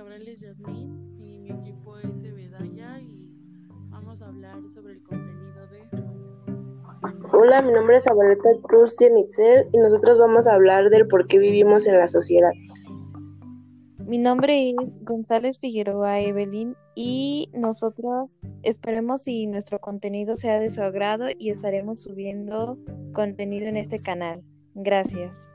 Cabrales Yasmín y mi equipo es Bedaya y vamos a hablar sobre el contenido de... Hola, mi nombre es Abuelita Cruz Tienitzer y nosotros vamos a hablar del por qué vivimos en la sociedad. Mi nombre es González Figueroa Evelyn y nosotros esperemos si nuestro contenido sea de su agrado y estaremos subiendo contenido en este canal. Gracias.